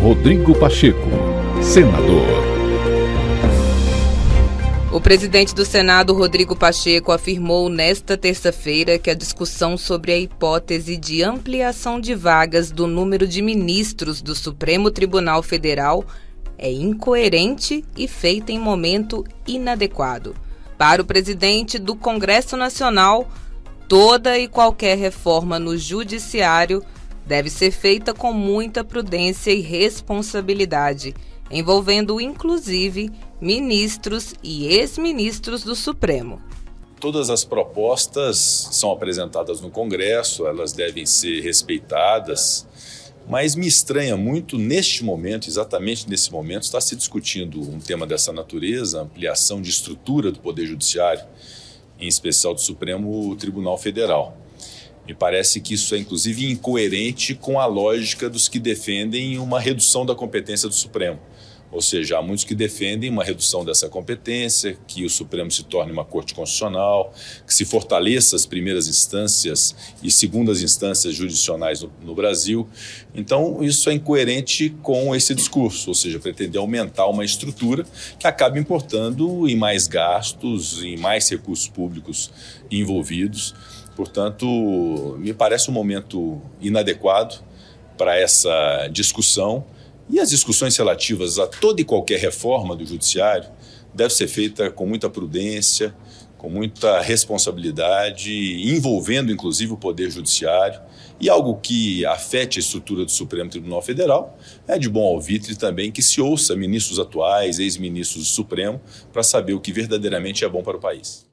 Rodrigo Pacheco, senador. O presidente do Senado, Rodrigo Pacheco, afirmou nesta terça-feira que a discussão sobre a hipótese de ampliação de vagas do número de ministros do Supremo Tribunal Federal é incoerente e feita em momento inadequado. Para o presidente do Congresso Nacional, toda e qualquer reforma no judiciário deve ser feita com muita prudência e responsabilidade, envolvendo inclusive ministros e ex-ministros do Supremo. Todas as propostas são apresentadas no Congresso, elas devem ser respeitadas, mas me estranha muito neste momento, exatamente nesse momento, está se discutindo um tema dessa natureza, ampliação de estrutura do Poder Judiciário, em especial do Supremo Tribunal Federal. Me parece que isso é, inclusive, incoerente com a lógica dos que defendem uma redução da competência do Supremo. Ou seja, há muitos que defendem uma redução dessa competência, que o Supremo se torne uma corte constitucional, que se fortaleça as primeiras instâncias e segundas instâncias jurisdicionais no, no, Brasil. Então, isso é incoerente com esse discurso, ou seja, pretender aumentar uma estrutura que acaba importando em mais gastos, em mais recursos públicos envolvidos. Portanto, me parece um momento inadequado para essa discussão. E as discussões relativas a toda e qualquer reforma do judiciário deve ser feita com muita prudência, com muita responsabilidade, envolvendo inclusive o poder judiciário. E algo que afete a estrutura do Supremo Tribunal Federal é de bom alvitre também que se ouça ministros atuais, ex-ministros do Supremo, para saber o que verdadeiramente é bom para o país.